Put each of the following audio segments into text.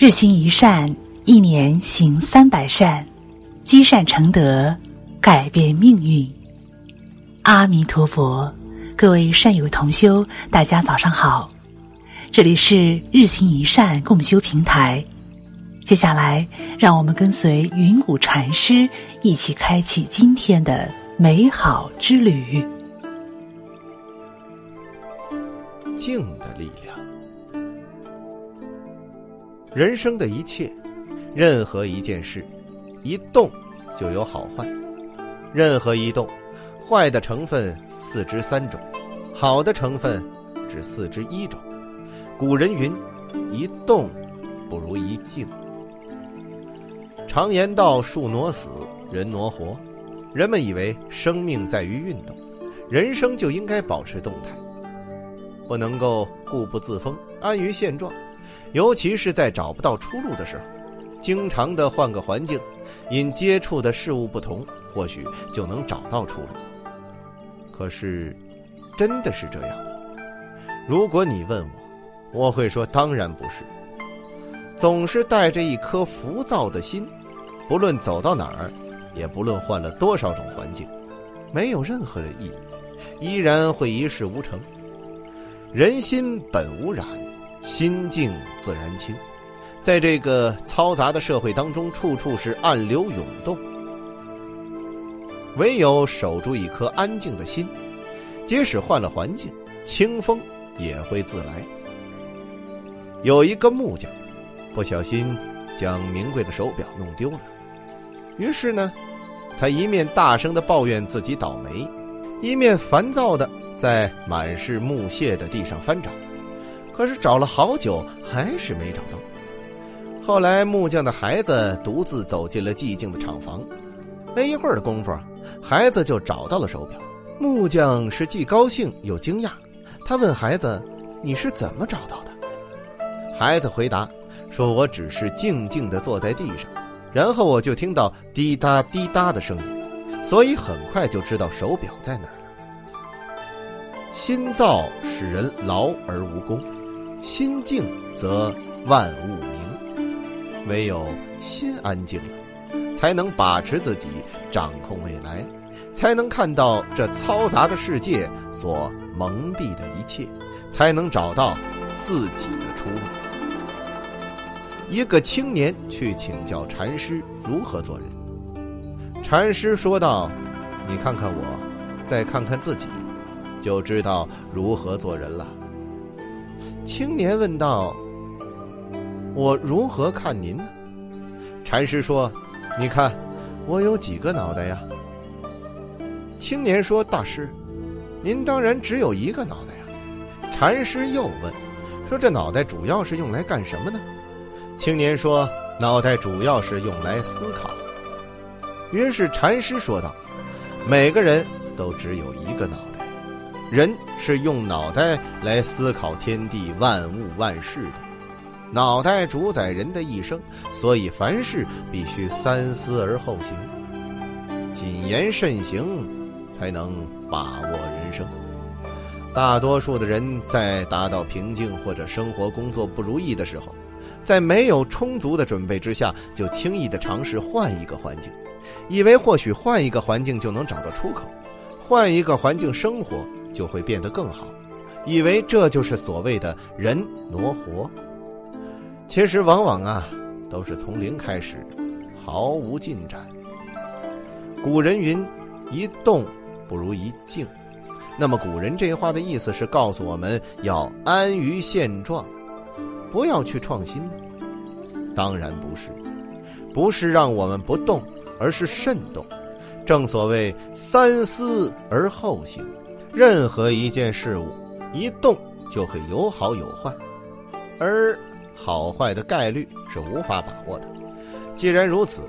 日行一善，一年行三百善，积善成德，改变命运。阿弥陀佛，各位善友同修，大家早上好，这里是日行一善共修平台。接下来，让我们跟随云谷禅师一起开启今天的美好之旅。静的力量。人生的一切，任何一件事，一动就有好坏；任何一动，坏的成分四之三种，好的成分只四之一种。古人云：“一动不如一静。”常言道：“树挪死，人挪活。”人们以为生命在于运动，人生就应该保持动态，不能够固步自封、安于现状。尤其是在找不到出路的时候，经常的换个环境，因接触的事物不同，或许就能找到出路。可是，真的是这样？如果你问我，我会说当然不是。总是带着一颗浮躁的心，不论走到哪儿，也不论换了多少种环境，没有任何的意义，依然会一事无成。人心本无染。心静自然清，在这个嘈杂的社会当中，处处是暗流涌动。唯有守住一颗安静的心，即使换了环境，清风也会自来。有一个木匠，不小心将名贵的手表弄丢了，于是呢，他一面大声的抱怨自己倒霉，一面烦躁的在满是木屑的地上翻找。可是找了好久，还是没找到。后来木匠的孩子独自走进了寂静的厂房，没一会儿的功夫，孩子就找到了手表。木匠是既高兴又惊讶，他问孩子：“你是怎么找到的？”孩子回答说：“我只是静静的坐在地上，然后我就听到滴答滴答的声音，所以很快就知道手表在哪儿了。”心躁使人劳而无功。心静则万物明，唯有心安静了，才能把持自己，掌控未来，才能看到这嘈杂的世界所蒙蔽的一切，才能找到自己的出路。一个青年去请教禅师如何做人，禅师说道：“你看看我，再看看自己，就知道如何做人了。”青年问道：“我如何看您呢？”禅师说：“你看，我有几个脑袋呀？”青年说：“大师，您当然只有一个脑袋呀。”禅师又问：“说这脑袋主要是用来干什么呢？”青年说：“脑袋主要是用来思考。”于是禅师说道：“每个人都只有一个脑。”人是用脑袋来思考天地万物万事的，脑袋主宰人的一生，所以凡事必须三思而后行，谨言慎行，才能把握人生。大多数的人在达到瓶颈或者生活工作不如意的时候，在没有充足的准备之下，就轻易的尝试换一个环境，以为或许换一个环境就能找到出口，换一个环境生活。就会变得更好，以为这就是所谓的人挪活。其实往往啊，都是从零开始，毫无进展。古人云：“一动不如一静。”那么古人这话的意思是告诉我们要安于现状，不要去创新？当然不是，不是让我们不动，而是慎动。正所谓三思而后行。任何一件事物，一动就会有好有坏，而好坏的概率是无法把握的。既然如此，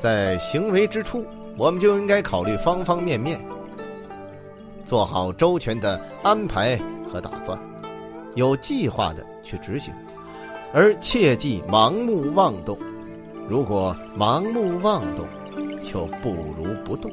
在行为之初，我们就应该考虑方方面面，做好周全的安排和打算，有计划的去执行，而切忌盲目妄动。如果盲目妄动，就不如不动。